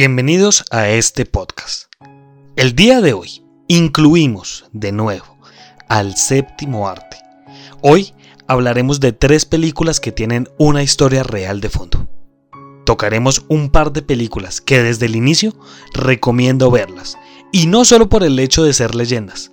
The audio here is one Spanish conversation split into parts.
Bienvenidos a este podcast. El día de hoy incluimos de nuevo al séptimo arte. Hoy hablaremos de tres películas que tienen una historia real de fondo. Tocaremos un par de películas que desde el inicio recomiendo verlas, y no solo por el hecho de ser leyendas,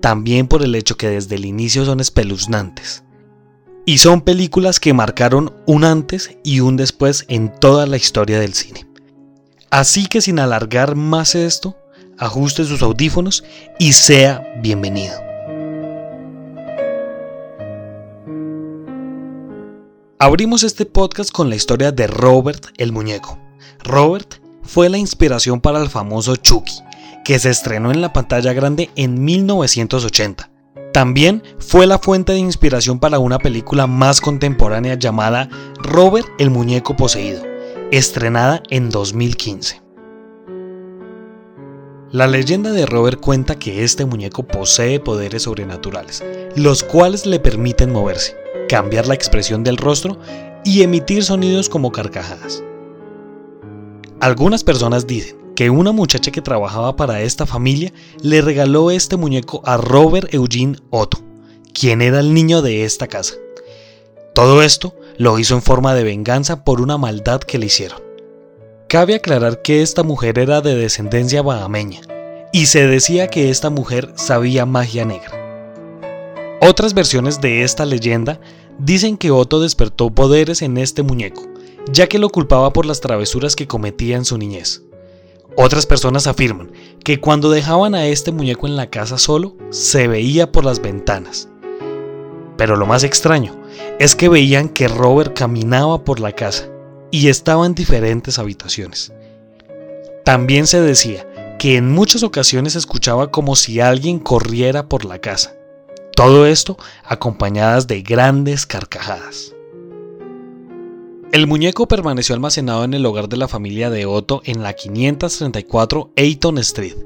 también por el hecho que desde el inicio son espeluznantes. Y son películas que marcaron un antes y un después en toda la historia del cine. Así que sin alargar más esto, ajuste sus audífonos y sea bienvenido. Abrimos este podcast con la historia de Robert el Muñeco. Robert fue la inspiración para el famoso Chucky, que se estrenó en la pantalla grande en 1980. También fue la fuente de inspiración para una película más contemporánea llamada Robert el Muñeco Poseído, estrenada en 2015. La leyenda de Robert cuenta que este muñeco posee poderes sobrenaturales, los cuales le permiten moverse, cambiar la expresión del rostro y emitir sonidos como carcajadas. Algunas personas dicen que una muchacha que trabajaba para esta familia le regaló este muñeco a Robert Eugene Otto, quien era el niño de esta casa. Todo esto lo hizo en forma de venganza por una maldad que le hicieron. Cabe aclarar que esta mujer era de descendencia bahameña, y se decía que esta mujer sabía magia negra. Otras versiones de esta leyenda dicen que Otto despertó poderes en este muñeco, ya que lo culpaba por las travesuras que cometía en su niñez. Otras personas afirman que cuando dejaban a este muñeco en la casa solo, se veía por las ventanas. Pero lo más extraño es que veían que Robert caminaba por la casa y estaba en diferentes habitaciones. También se decía que en muchas ocasiones escuchaba como si alguien corriera por la casa. Todo esto acompañadas de grandes carcajadas. El muñeco permaneció almacenado en el hogar de la familia de Otto en la 534 Eaton Street,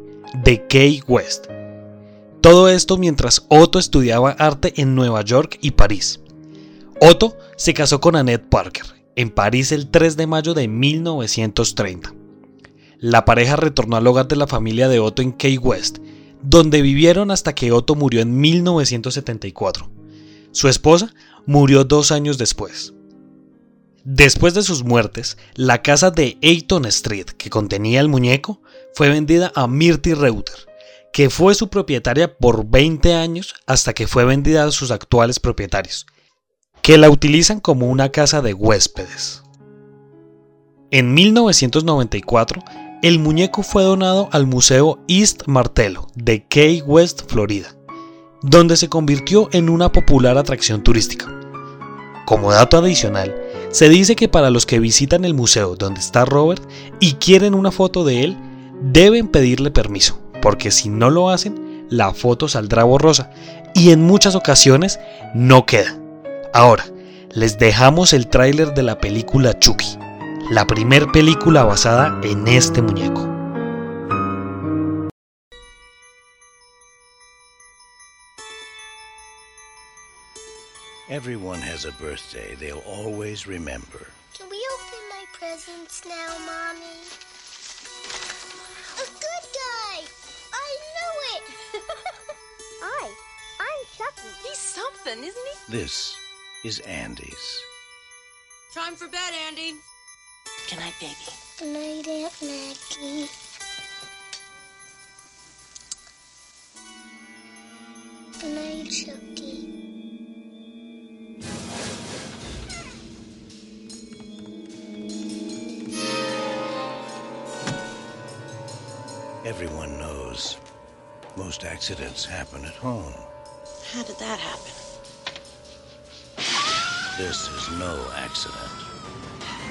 de Key West. Todo esto mientras Otto estudiaba arte en Nueva York y París. Otto se casó con Annette Parker en París el 3 de mayo de 1930. La pareja retornó al hogar de la familia de Otto en Key West, donde vivieron hasta que Otto murió en 1974. Su esposa murió dos años después. Después de sus muertes, la casa de Eaton Street, que contenía el muñeco, fue vendida a Myrtle Reuter, que fue su propietaria por 20 años hasta que fue vendida a sus actuales propietarios, que la utilizan como una casa de huéspedes. En 1994, el muñeco fue donado al Museo East Martello de Key West, Florida, donde se convirtió en una popular atracción turística. Como dato adicional, se dice que para los que visitan el museo donde está Robert y quieren una foto de él, deben pedirle permiso, porque si no lo hacen, la foto saldrá borrosa y en muchas ocasiones no queda. Ahora, les dejamos el tráiler de la película Chucky la primer película basada en este muñeco. Everyone has a birthday they'll always remember. Can we open my presents now, Mommy? A good guy! I knew it! Hi, I'm Chucky. He's something, isn't he? This is Andy's. Time for bed, Andy. Good night, baby. Good night, Aunt Maggie. Good night, Chucky. Everyone knows most accidents happen at home. How did that happen? This is no accident.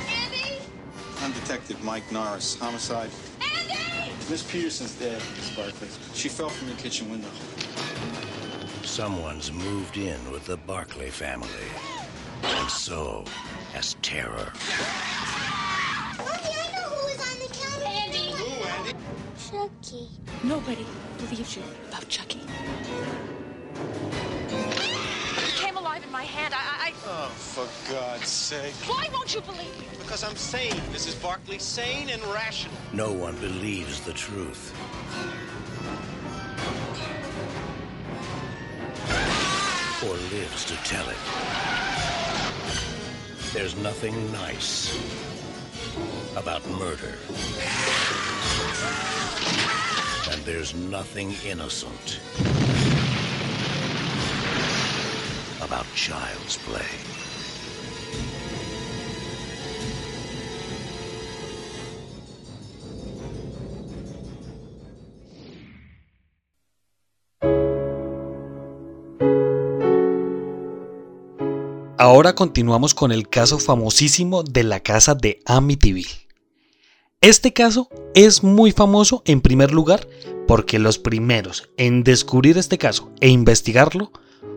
Andy? I'm Detective Mike Norris, homicide. Andy! Miss Peterson's dead, Miss Barkley. She fell from your kitchen window. Someone's moved in with the Barclay family. And so has terror. Mommy, I know who was on the counter. Andy. Who, Andy? Chucky. Nobody believes you about Chucky. My hand. I, I, Oh, for God's sake. Why won't you believe me? Because I'm sane, Mrs. Barkley. Sane and rational. No one believes the truth. Or lives to tell it. There's nothing nice about murder. And there's nothing innocent about child's play. Ahora continuamos con el caso famosísimo de la casa de Amityville. Este caso es muy famoso en primer lugar porque los primeros en descubrir este caso e investigarlo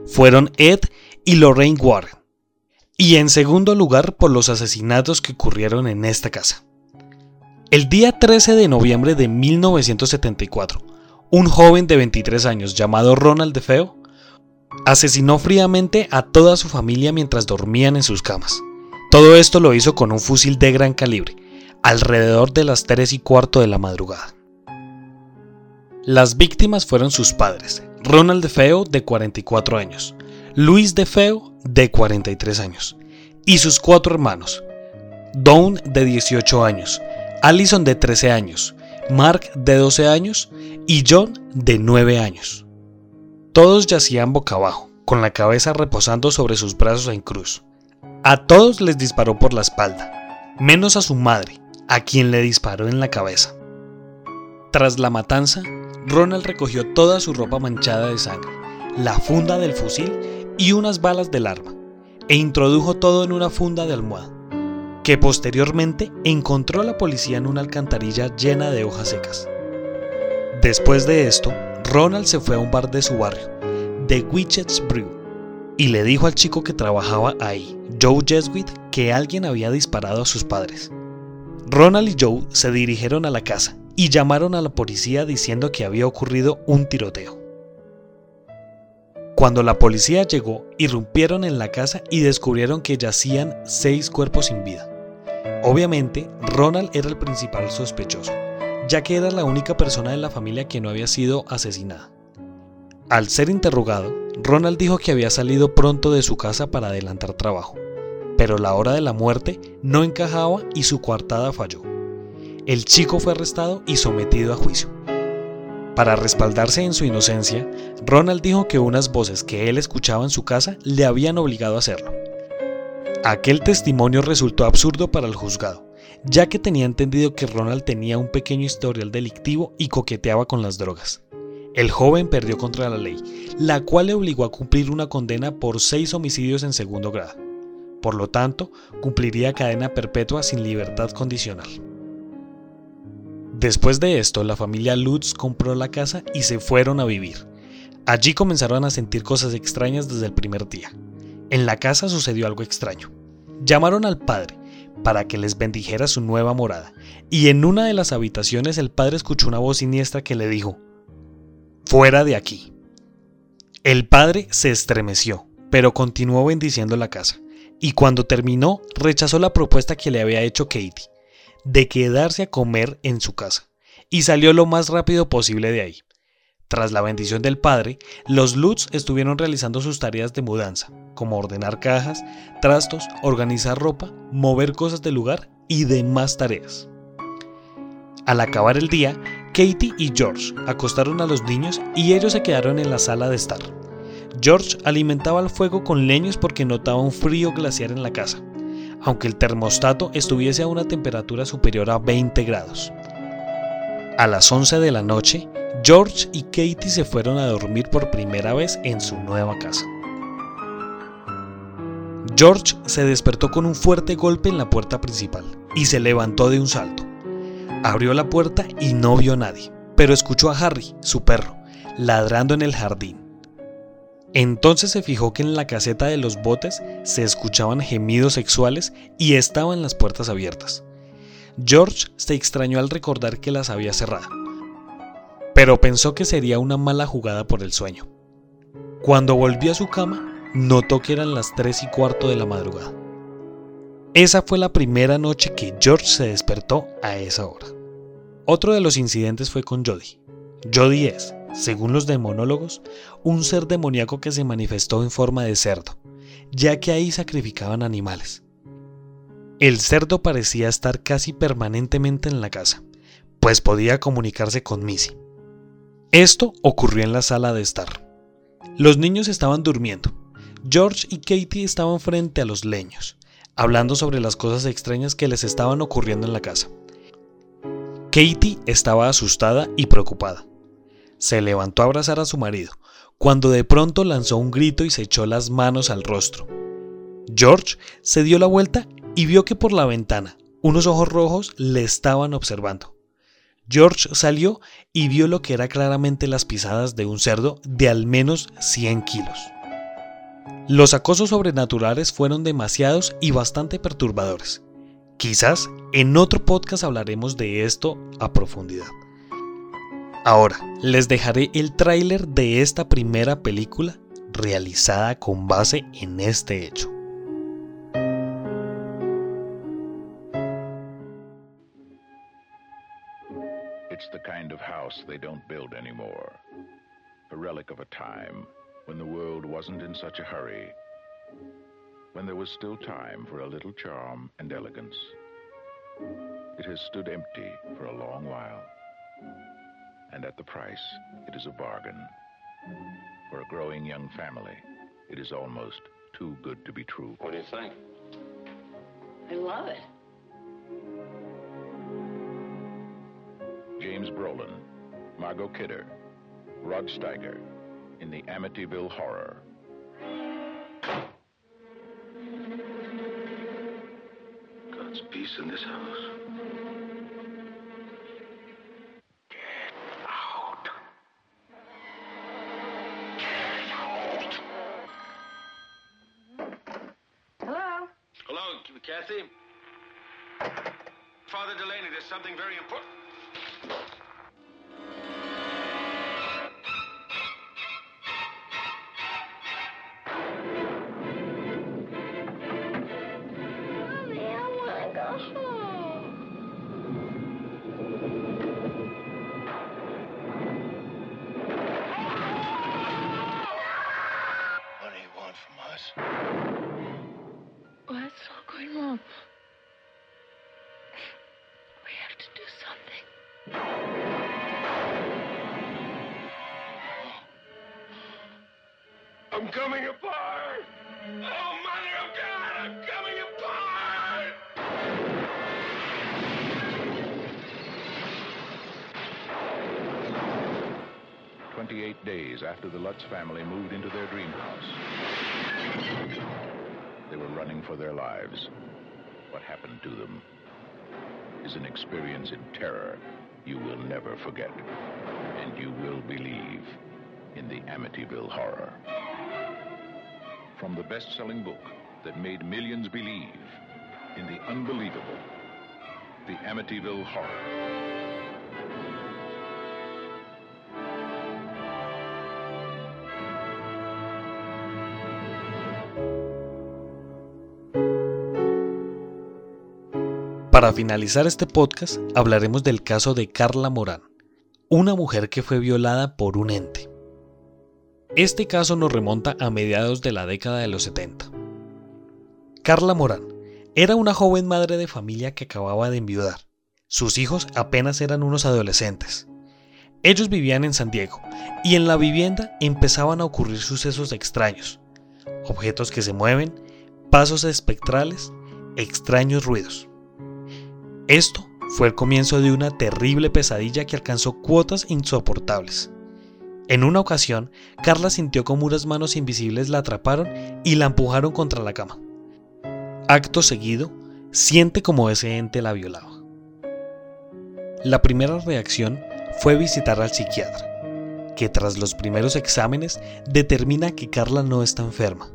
fueron Ed y Lorraine Warren. Y en segundo lugar por los asesinatos que ocurrieron en esta casa. El día 13 de noviembre de 1974, un joven de 23 años llamado Ronald DeFeo asesinó fríamente a toda su familia mientras dormían en sus camas. Todo esto lo hizo con un fusil de gran calibre, alrededor de las 3 y cuarto de la madrugada. Las víctimas fueron sus padres, Ronald DeFeo de 44 años, Luis DeFeo de 43 años, y sus cuatro hermanos, Dawn de 18 años, Allison de 13 años, Mark de 12 años y John de 9 años. Todos yacían boca abajo, con la cabeza reposando sobre sus brazos en cruz. A todos les disparó por la espalda, menos a su madre, a quien le disparó en la cabeza. Tras la matanza, Ronald recogió toda su ropa manchada de sangre, la funda del fusil y unas balas del arma, e introdujo todo en una funda de almohada, que posteriormente encontró la policía en una alcantarilla llena de hojas secas. Después de esto, Ronald se fue a un bar de su barrio, The Witch's Brew, y le dijo al chico que trabajaba ahí, Joe Jesuit, que alguien había disparado a sus padres. Ronald y Joe se dirigieron a la casa y llamaron a la policía diciendo que había ocurrido un tiroteo. Cuando la policía llegó, irrumpieron en la casa y descubrieron que yacían seis cuerpos sin vida. Obviamente, Ronald era el principal sospechoso, ya que era la única persona de la familia que no había sido asesinada. Al ser interrogado, Ronald dijo que había salido pronto de su casa para adelantar trabajo, pero la hora de la muerte no encajaba y su coartada falló. El chico fue arrestado y sometido a juicio. Para respaldarse en su inocencia, Ronald dijo que unas voces que él escuchaba en su casa le habían obligado a hacerlo. Aquel testimonio resultó absurdo para el juzgado, ya que tenía entendido que Ronald tenía un pequeño historial delictivo y coqueteaba con las drogas. El joven perdió contra la ley, la cual le obligó a cumplir una condena por seis homicidios en segundo grado. Por lo tanto, cumpliría cadena perpetua sin libertad condicional. Después de esto, la familia Lutz compró la casa y se fueron a vivir. Allí comenzaron a sentir cosas extrañas desde el primer día. En la casa sucedió algo extraño. Llamaron al padre para que les bendijera su nueva morada, y en una de las habitaciones el padre escuchó una voz siniestra que le dijo, Fuera de aquí. El padre se estremeció, pero continuó bendiciendo la casa, y cuando terminó rechazó la propuesta que le había hecho Katie, de quedarse a comer en su casa, y salió lo más rápido posible de ahí. Tras la bendición del padre, los Lutz estuvieron realizando sus tareas de mudanza, como ordenar cajas, trastos, organizar ropa, mover cosas del lugar y demás tareas. Al acabar el día, Katie y George acostaron a los niños y ellos se quedaron en la sala de estar. George alimentaba el fuego con leños porque notaba un frío glaciar en la casa, aunque el termostato estuviese a una temperatura superior a 20 grados. A las 11 de la noche, George y Katie se fueron a dormir por primera vez en su nueva casa. George se despertó con un fuerte golpe en la puerta principal y se levantó de un salto. Abrió la puerta y no vio a nadie, pero escuchó a Harry, su perro, ladrando en el jardín. Entonces se fijó que en la caseta de los botes se escuchaban gemidos sexuales y estaban las puertas abiertas. George se extrañó al recordar que las había cerrado, pero pensó que sería una mala jugada por el sueño. Cuando volvió a su cama, notó que eran las 3 y cuarto de la madrugada. Esa fue la primera noche que George se despertó a esa hora. Otro de los incidentes fue con Jody. Jody es, según los demonólogos, un ser demoníaco que se manifestó en forma de cerdo, ya que ahí sacrificaban animales. El cerdo parecía estar casi permanentemente en la casa, pues podía comunicarse con Missy. Esto ocurrió en la sala de estar. Los niños estaban durmiendo. George y Katie estaban frente a los leños, hablando sobre las cosas extrañas que les estaban ocurriendo en la casa. Katie estaba asustada y preocupada. Se levantó a abrazar a su marido, cuando de pronto lanzó un grito y se echó las manos al rostro. George se dio la vuelta y vio que por la ventana unos ojos rojos le estaban observando. George salió y vio lo que era claramente las pisadas de un cerdo de al menos 100 kilos. Los acosos sobrenaturales fueron demasiados y bastante perturbadores. Quizás en otro podcast hablaremos de esto a profundidad. Ahora, les dejaré el tráiler de esta primera película realizada con base en este hecho. It's the kind of house they don't build anymore. A relic of a time when the world wasn't in such a hurry, when there was still time for a little charm and elegance. It has stood empty for a long while, and at the price, it is a bargain. For a growing young family, it is almost too good to be true. What do you think? I love it. James Brolin, Margot Kidder, Rod Steiger in the Amityville Horror. God's peace in this house. I'm coming apart! Oh, Mother of God, I'm coming apart! Twenty-eight days after the Lutz family moved into their dream house, they were running for their lives. What happened to them is an experience in terror you will never forget, and you will believe in the Amityville Horror. From the best-selling book that made millions believe in the unbelievable, the Amityville Horror. Para finalizar este podcast, hablaremos del caso de Carla Morán, una mujer que fue violada por un ente. Este caso nos remonta a mediados de la década de los 70. Carla Morán era una joven madre de familia que acababa de enviudar. Sus hijos apenas eran unos adolescentes. Ellos vivían en San Diego y en la vivienda empezaban a ocurrir sucesos extraños, objetos que se mueven, pasos espectrales, extraños ruidos. Esto fue el comienzo de una terrible pesadilla que alcanzó cuotas insoportables. En una ocasión, Carla sintió como unas manos invisibles la atraparon y la empujaron contra la cama. Acto seguido, siente como ese ente la violaba. La primera reacción fue visitar al psiquiatra, que tras los primeros exámenes determina que Carla no está enferma.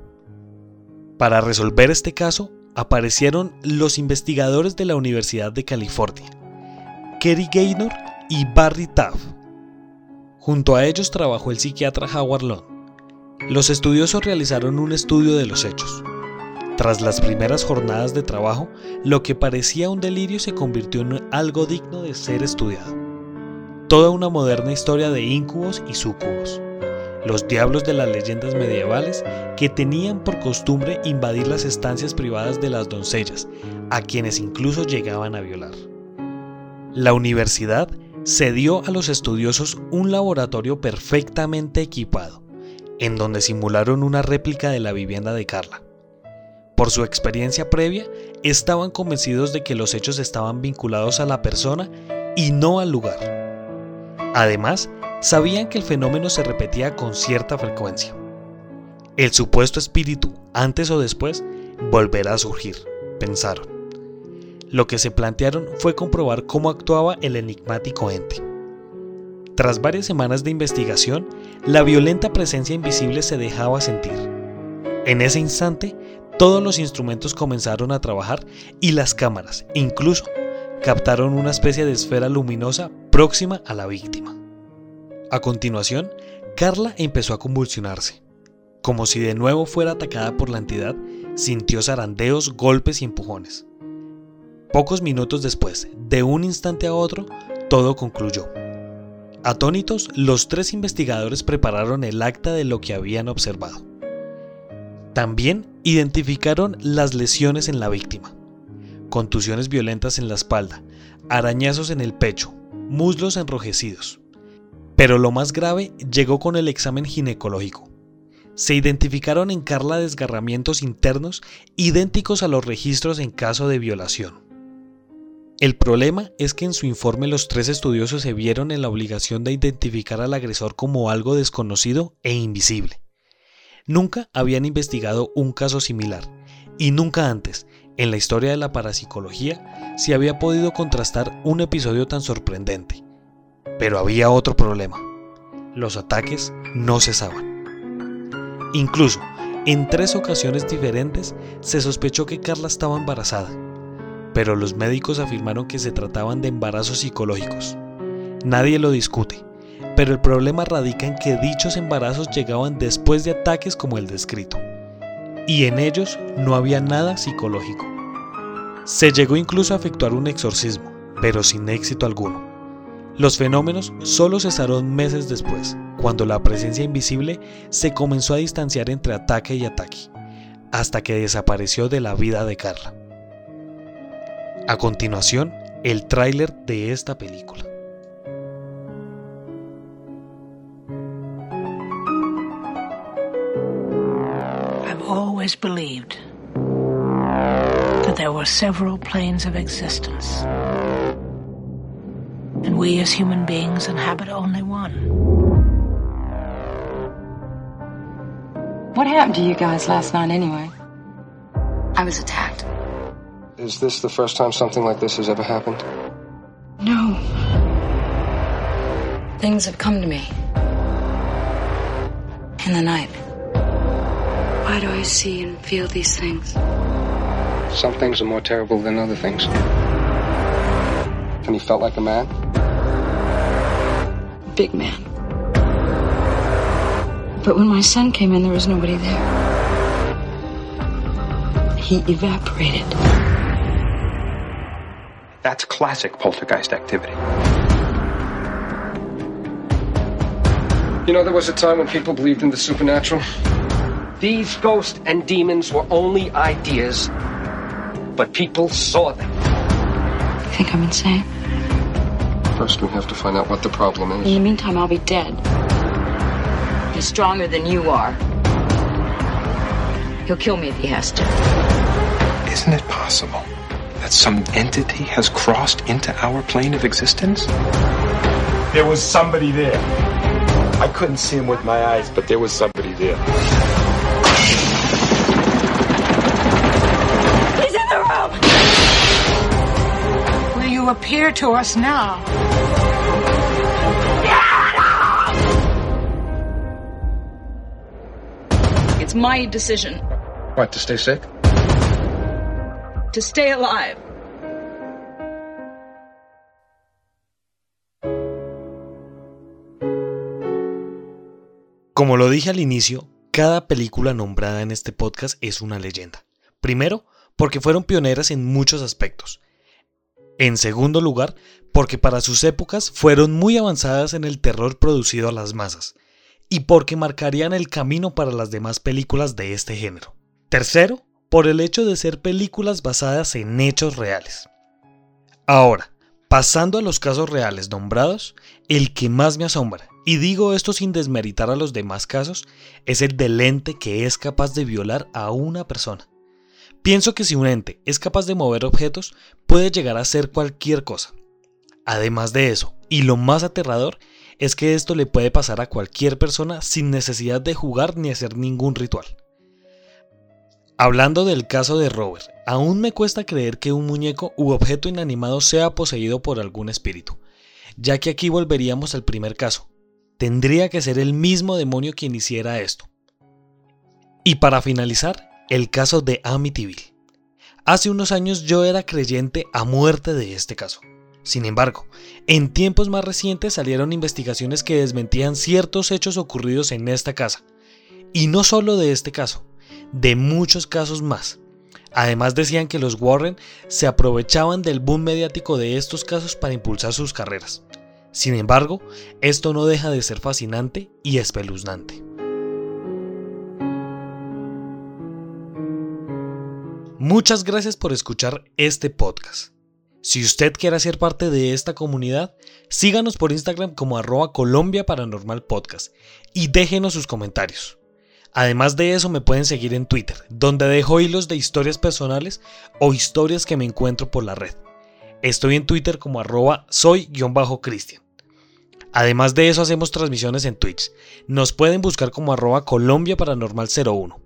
Para resolver este caso, aparecieron los investigadores de la Universidad de California, Kerry Gaynor y Barry Taff. Junto a ellos trabajó el psiquiatra Howard Long, Los estudiosos realizaron un estudio de los hechos. Tras las primeras jornadas de trabajo, lo que parecía un delirio se convirtió en algo digno de ser estudiado. Toda una moderna historia de íncubos y súcubos. Los diablos de las leyendas medievales que tenían por costumbre invadir las estancias privadas de las doncellas, a quienes incluso llegaban a violar. La universidad cedió a los estudiosos un laboratorio perfectamente equipado, en donde simularon una réplica de la vivienda de Carla. Por su experiencia previa, estaban convencidos de que los hechos estaban vinculados a la persona y no al lugar. Además, sabían que el fenómeno se repetía con cierta frecuencia. El supuesto espíritu, antes o después, volverá a surgir, pensaron. Lo que se plantearon fue comprobar cómo actuaba el enigmático ente. Tras varias semanas de investigación, la violenta presencia invisible se dejaba sentir. En ese instante, todos los instrumentos comenzaron a trabajar y las cámaras, incluso, captaron una especie de esfera luminosa próxima a la víctima. A continuación, Carla empezó a convulsionarse. Como si de nuevo fuera atacada por la entidad, sintió zarandeos, golpes y empujones. Pocos minutos después, de un instante a otro, todo concluyó. Atónitos, los tres investigadores prepararon el acta de lo que habían observado. También identificaron las lesiones en la víctima. Contusiones violentas en la espalda, arañazos en el pecho, muslos enrojecidos. Pero lo más grave llegó con el examen ginecológico. Se identificaron en Carla desgarramientos internos idénticos a los registros en caso de violación. El problema es que en su informe los tres estudiosos se vieron en la obligación de identificar al agresor como algo desconocido e invisible. Nunca habían investigado un caso similar y nunca antes, en la historia de la parapsicología, se había podido contrastar un episodio tan sorprendente. Pero había otro problema. Los ataques no cesaban. Incluso, en tres ocasiones diferentes, se sospechó que Carla estaba embarazada, pero los médicos afirmaron que se trataban de embarazos psicológicos. Nadie lo discute, pero el problema radica en que dichos embarazos llegaban después de ataques como el descrito, y en ellos no había nada psicológico. Se llegó incluso a efectuar un exorcismo, pero sin éxito alguno. Los fenómenos solo cesaron meses después, cuando la presencia invisible se comenzó a distanciar entre ataque y ataque, hasta que desapareció de la vida de Carla. A continuación, el tráiler de esta película. I've always believed that there were several planes of existence. And we as human beings inhabit only one. What happened to you guys last night anyway? I was attacked. Is this the first time something like this has ever happened? No. Things have come to me. In the night. Why do I see and feel these things? Some things are more terrible than other things. And he felt like a man? Big man. But when my son came in, there was nobody there. He evaporated. That's classic poltergeist activity. You know, there was a time when people believed in the supernatural. These ghosts and demons were only ideas, but people saw them. You think I'm insane? First, we have to find out what the problem is. In the meantime, I'll be dead. He's stronger than you are. He'll kill me if he has to. Isn't it possible that some entity has crossed into our plane of existence? There was somebody there. I couldn't see him with my eyes, but there was somebody there. He's in the room! Will you appear to us now? It's my decision What, to stay sick? To stay alive. Como lo dije al inicio, cada película nombrada en este podcast es una leyenda. Primero, porque fueron pioneras en muchos aspectos. En segundo lugar, porque para sus épocas fueron muy avanzadas en el terror producido a las masas, y porque marcarían el camino para las demás películas de este género. Tercero, por el hecho de ser películas basadas en hechos reales. Ahora, pasando a los casos reales nombrados, el que más me asombra, y digo esto sin desmeritar a los demás casos, es el del ente que es capaz de violar a una persona. Pienso que si un ente es capaz de mover objetos, puede llegar a hacer cualquier cosa. Además de eso, y lo más aterrador, es que esto le puede pasar a cualquier persona sin necesidad de jugar ni hacer ningún ritual. Hablando del caso de Robert, aún me cuesta creer que un muñeco u objeto inanimado sea poseído por algún espíritu, ya que aquí volveríamos al primer caso. Tendría que ser el mismo demonio quien hiciera esto. Y para finalizar, el caso de Amityville. Hace unos años yo era creyente a muerte de este caso. Sin embargo, en tiempos más recientes salieron investigaciones que desmentían ciertos hechos ocurridos en esta casa. Y no solo de este caso, de muchos casos más. Además decían que los Warren se aprovechaban del boom mediático de estos casos para impulsar sus carreras. Sin embargo, esto no deja de ser fascinante y espeluznante. Muchas gracias por escuchar este podcast. Si usted quiere ser parte de esta comunidad, síganos por Instagram como arroba Paranormal Podcast y déjenos sus comentarios. Además de eso me pueden seguir en Twitter, donde dejo hilos de historias personales o historias que me encuentro por la red. Estoy en Twitter como arroba soy-cristian. Además de eso hacemos transmisiones en Twitch. Nos pueden buscar como arroba Colombia Paranormal 01.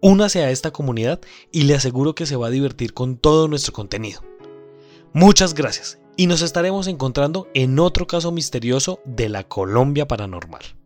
Únase a esta comunidad y le aseguro que se va a divertir con todo nuestro contenido. Muchas gracias y nos estaremos encontrando en otro caso misterioso de la Colombia Paranormal.